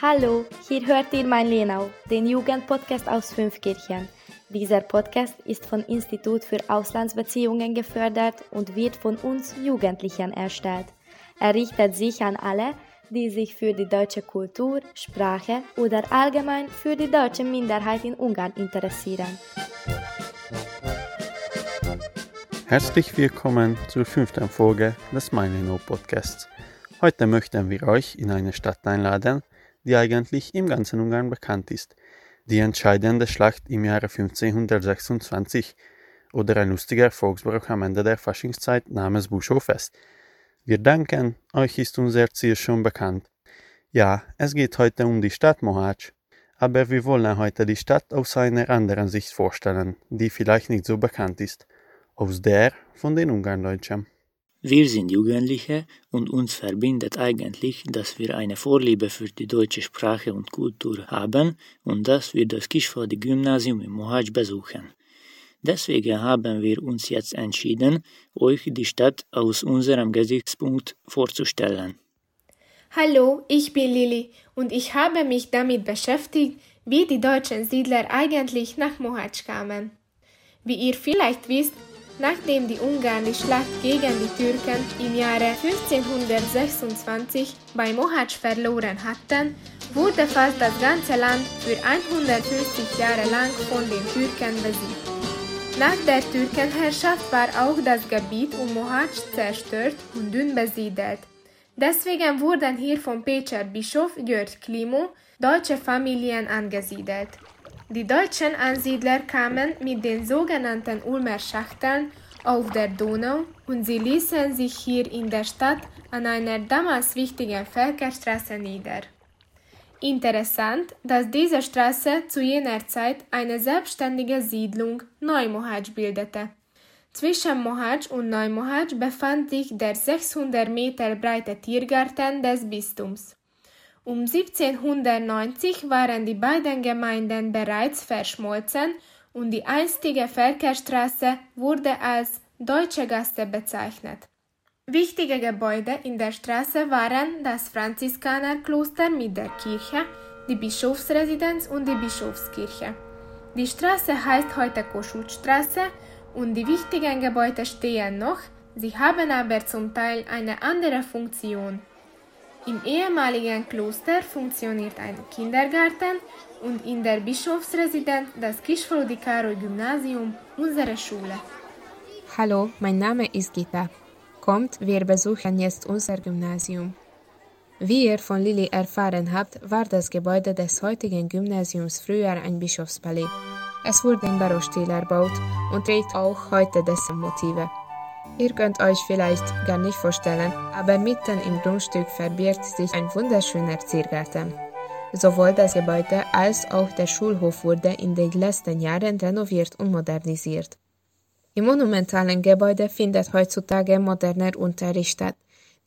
Hallo, hier hört ihr mein Lenau, den Jugendpodcast aus Fünfkirchen. Dieser Podcast ist vom Institut für Auslandsbeziehungen gefördert und wird von uns Jugendlichen erstellt. Er richtet sich an alle, die sich für die deutsche Kultur, Sprache oder allgemein für die deutsche Minderheit in Ungarn interessieren. Herzlich willkommen zur fünften Folge des Meineno Podcasts. Heute möchten wir euch in eine Stadt einladen, die eigentlich im ganzen Ungarn bekannt ist. Die entscheidende Schlacht im Jahre 1526 oder ein lustiger Erfolgsbruch am Ende der Faschingszeit namens Buschhoffest. Wir danken, euch ist unser Ziel schon bekannt. Ja, es geht heute um die Stadt Mohacs, aber wir wollen heute die Stadt aus einer anderen Sicht vorstellen, die vielleicht nicht so bekannt ist, aus der von den Ungarndeutschen. Wir sind Jugendliche und uns verbindet eigentlich, dass wir eine Vorliebe für die deutsche Sprache und Kultur haben und dass wir das Kischfaldi-Gymnasium in Mohacs besuchen. Deswegen haben wir uns jetzt entschieden, euch die Stadt aus unserem Gesichtspunkt vorzustellen. Hallo, ich bin Lili und ich habe mich damit beschäftigt, wie die deutschen Siedler eigentlich nach Mohacs kamen. Wie ihr vielleicht wisst, nachdem die Ungarn die Schlacht gegen die Türken im Jahre 1526 bei Mohacs verloren hatten, wurde fast das ganze Land für 150 Jahre lang von den Türken besiegt. Nach der Türkenherrschaft war auch das Gebiet um Mohacs zerstört und dünn besiedelt. Deswegen wurden hier vom Pecher Bischof György Klimo deutsche Familien angesiedelt. Die deutschen Ansiedler kamen mit den sogenannten Ulmer Schachteln auf der Donau und sie ließen sich hier in der Stadt an einer damals wichtigen Völkerstraße nieder. Interessant, dass diese Straße zu jener Zeit eine selbstständige Siedlung Neumohacs bildete. Zwischen Mohacs und Neumohacs befand sich der 600 Meter breite Tiergarten des Bistums. Um 1790 waren die beiden Gemeinden bereits verschmolzen und die einstige Völkerstraße wurde als Deutsche Gasse bezeichnet. Wichtige Gebäude in der Straße waren das Franziskanerkloster mit der Kirche, die Bischofsresidenz und die Bischofskirche. Die Straße heißt heute Koschutstraße und die wichtigen Gebäude stehen noch, sie haben aber zum Teil eine andere Funktion. Im ehemaligen Kloster funktioniert ein Kindergarten und in der Bischofsresidenz das Kischfrodi Károly Gymnasium, unsere Schule. Hallo, mein Name ist Gita. Kommt, wir besuchen jetzt unser Gymnasium. Wie ihr von Lilly erfahren habt, war das Gebäude des heutigen Gymnasiums früher ein Bischofspalais. Es wurde im Barockstil erbaut und trägt auch heute dessen Motive. Ihr könnt euch vielleicht gar nicht vorstellen, aber mitten im Grundstück verbirgt sich ein wunderschöner Ziergarten. Sowohl das Gebäude als auch der Schulhof wurde in den letzten Jahren renoviert und modernisiert. Im monumentalen Gebäude findet heutzutage moderner Unterricht statt.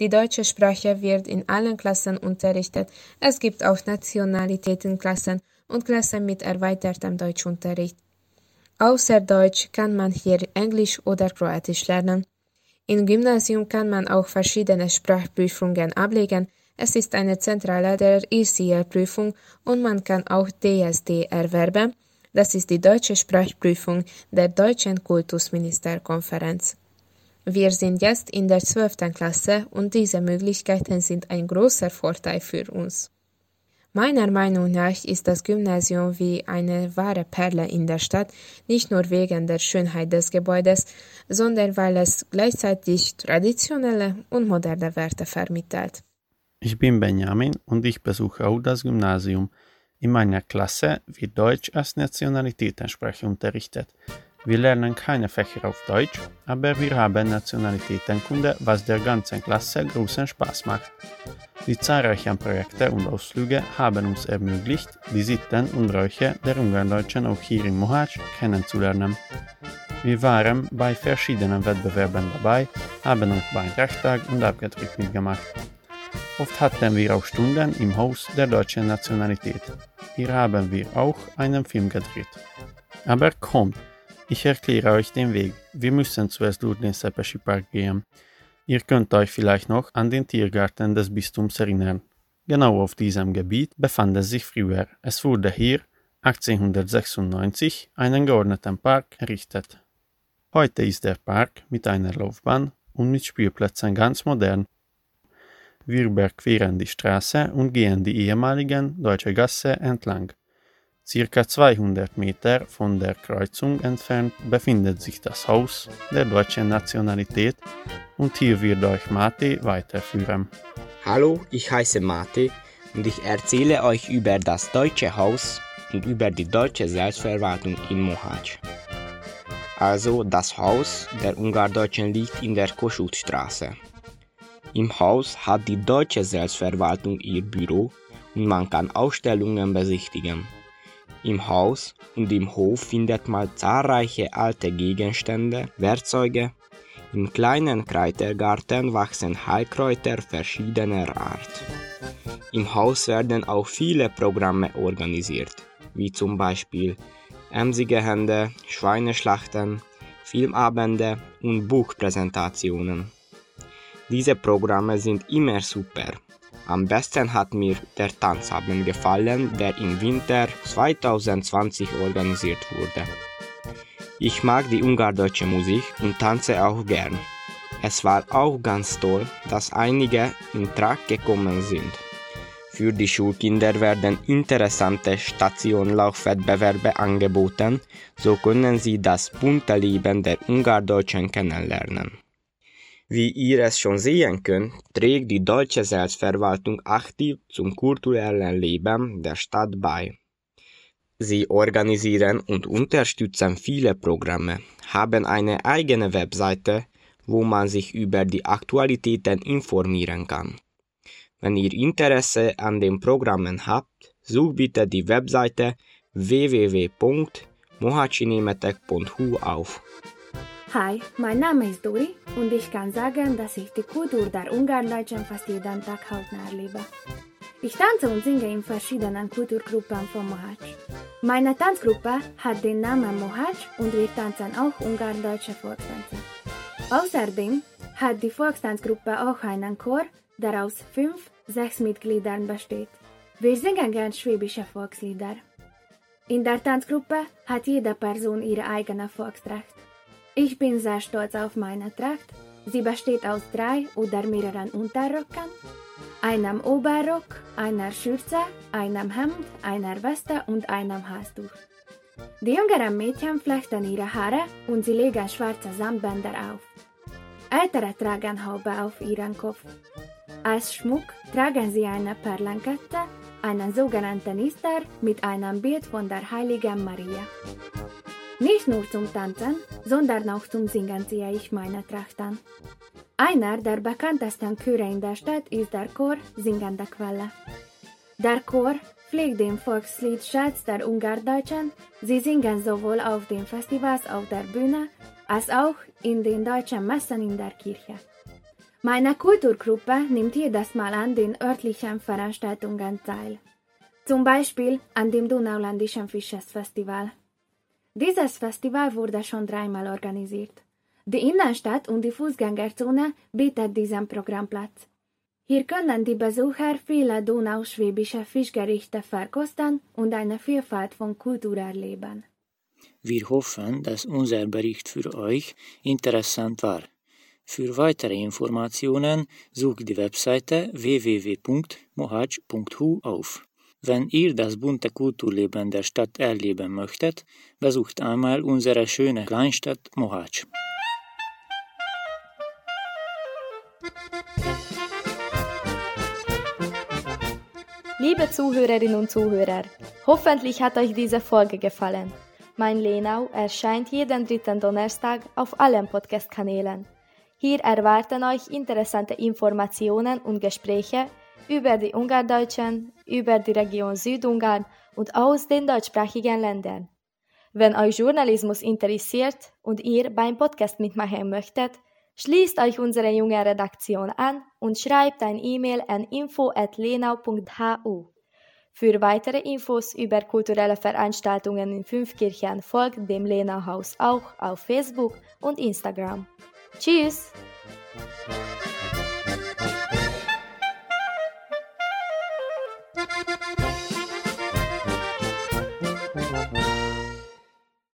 Die deutsche Sprache wird in allen Klassen unterrichtet. Es gibt auch Nationalitätenklassen und Klassen mit erweitertem Deutschunterricht. Außer Deutsch kann man hier Englisch oder Kroatisch lernen. Im Gymnasium kann man auch verschiedene Sprachprüfungen ablegen. Es ist eine Zentrale der ICL-Prüfung und man kann auch DSD erwerben. Das ist die deutsche Sprachprüfung der Deutschen Kultusministerkonferenz. Wir sind jetzt in der 12. Klasse und diese Möglichkeiten sind ein großer Vorteil für uns. Meiner Meinung nach ist das Gymnasium wie eine wahre Perle in der Stadt, nicht nur wegen der Schönheit des Gebäudes, sondern weil es gleichzeitig traditionelle und moderne Werte vermittelt. Ich bin Benjamin und ich besuche auch das Gymnasium. In meiner Klasse wird Deutsch als Nationalitätensprache unterrichtet. Wir lernen keine Fächer auf Deutsch, aber wir haben Nationalitätenkunde, was der ganzen Klasse großen Spaß macht. Die zahlreichen Projekte und Ausflüge haben uns ermöglicht, die Sitten und Bräuche der Ungarndeutschen auch hier in Mohacs kennenzulernen. Wir waren bei verschiedenen Wettbewerben dabei, haben auch beim Reichstag und Abgetrieb mitgemacht. Oft hatten wir auch Stunden im Haus der deutschen Nationalität. Hier haben wir auch einen Film gedreht. Aber komm, Ich erkläre euch den Weg. Wir müssen zuerst durch den Sepeschi Park gehen. Ihr könnt euch vielleicht noch an den Tiergarten des Bistums erinnern. Genau auf diesem Gebiet befand es sich früher. Es wurde hier 1896 einen geordneten Park errichtet. Heute ist der Park mit einer Laufbahn und mit Spielplätzen ganz modern. Wir überqueren die Straße und gehen die ehemaligen Deutsche Gasse entlang. Circa 200 Meter von der Kreuzung entfernt befindet sich das Haus der deutschen Nationalität und hier wird euch Mate weiterführen. Hallo, ich heiße Mate und ich erzähle euch über das Deutsche Haus und über die deutsche Selbstverwaltung in Mohács. Also das Haus der Ungardeutschen liegt in der Koschutstraße. Im Haus hat die deutsche Selbstverwaltung ihr Büro und man kann Ausstellungen besichtigen. Im Haus und im Hof findet man zahlreiche alte Gegenstände, Werkzeuge. Im kleinen Kräutergarten wachsen Heilkräuter verschiedener Art. Im Haus werden auch viele Programme organisiert, wie zum Beispiel emsige Hände, Schweineschlachten, Filmabende und Buchpräsentationen. Diese Programme sind immer super am besten hat mir der Tanzabend gefallen, der im Winter 2020 organisiert wurde. Ich mag die ungardeutsche Musik und tanze auch gern. Es war auch ganz toll, dass einige in Trag gekommen sind. Für die Schulkinder werden interessante Stationlaufwettbewerbe angeboten, so können sie das bunte Leben der Ungardeutschen kennenlernen. Wie ihr es schon sehen könnt, trägt die deutsche Selbstverwaltung aktiv zum kulturellen Leben der Stadt bei. Sie organisieren und unterstützen viele Programme, haben eine eigene Webseite, wo man sich über die Aktualitäten informieren kann. Wenn ihr Interesse an den Programmen habt, sucht bitte die Webseite www.mohacinemetek.hu auf. Hi, mein Name ist Dori und ich kann sagen, dass ich die Kultur der Ungarndeutschen fast jeden Tag hautnah erlebe. Ich tanze und singe in verschiedenen Kulturgruppen von Mohács. Meine Tanzgruppe hat den Namen Mohács und wir tanzen auch ungardeutsche Volkstänze. Außerdem hat die Volkstanzgruppe auch einen Chor, der aus fünf, sechs Mitgliedern besteht. Wir singen gern schwäbische Volkslieder. In der Tanzgruppe hat jede Person ihre eigene Volkstracht. Ich bin sehr stolz auf meine Tracht. Sie besteht aus drei oder mehreren Unterröcken, einem Oberrock, einer Schürze, einem Hemd, einer Weste und einem Halstuch. Die jüngeren Mädchen flechten ihre Haare und sie legen schwarze Samtbänder auf. Ältere tragen Haube auf ihren Kopf. Als Schmuck tragen sie eine Perlenkette, einen sogenannten Ister mit einem Bild von der heiligen Maria. Nicht nur zum Tanzen, sondern auch zum Singen ziehe ich meine Tracht an. Einer der bekanntesten Chöre in der Stadt ist der Chor Singende Quelle. Der Chor pflegt den Volkslied Schatz der Ungardeutschen. Sie singen sowohl auf den Festivals auf der Bühne als auch in den deutschen Messen in der Kirche. Meine Kulturgruppe nimmt jedes Mal an den örtlichen Veranstaltungen teil. Zum Beispiel an dem Donauländischen Fischesfestival. Dieses Festival wurde schon dreimal organisiert. Die Innenstadt und die Fußgängerzone bietet diesem Programm Platz. Hier können die Besucher viele donauschwäbische Fischgerichte verkosten und eine Vielfalt von Kultur erleben. Wir hoffen, dass unser Bericht für euch interessant war. Für weitere Informationen sucht die Webseite www.mohaj.hu auf. Wenn ihr das bunte Kulturleben der Stadt erleben möchtet, besucht einmal unsere schöne Kleinstadt Mohács. Liebe Zuhörerinnen und Zuhörer, hoffentlich hat euch diese Folge gefallen. Mein Lenau erscheint jeden dritten Donnerstag auf allen Podcast-Kanälen. Hier erwarten euch interessante Informationen und Gespräche über die Ungardeutschen, über die Region Südungarn und aus den deutschsprachigen Ländern. Wenn euch Journalismus interessiert und ihr beim Podcast mitmachen möchtet, schließt euch unsere junge Redaktion an und schreibt ein E-Mail an info@lenau.hu. Für weitere Infos über kulturelle Veranstaltungen in Fünfkirchen folgt dem Lena Haus auch auf Facebook und Instagram. Tschüss!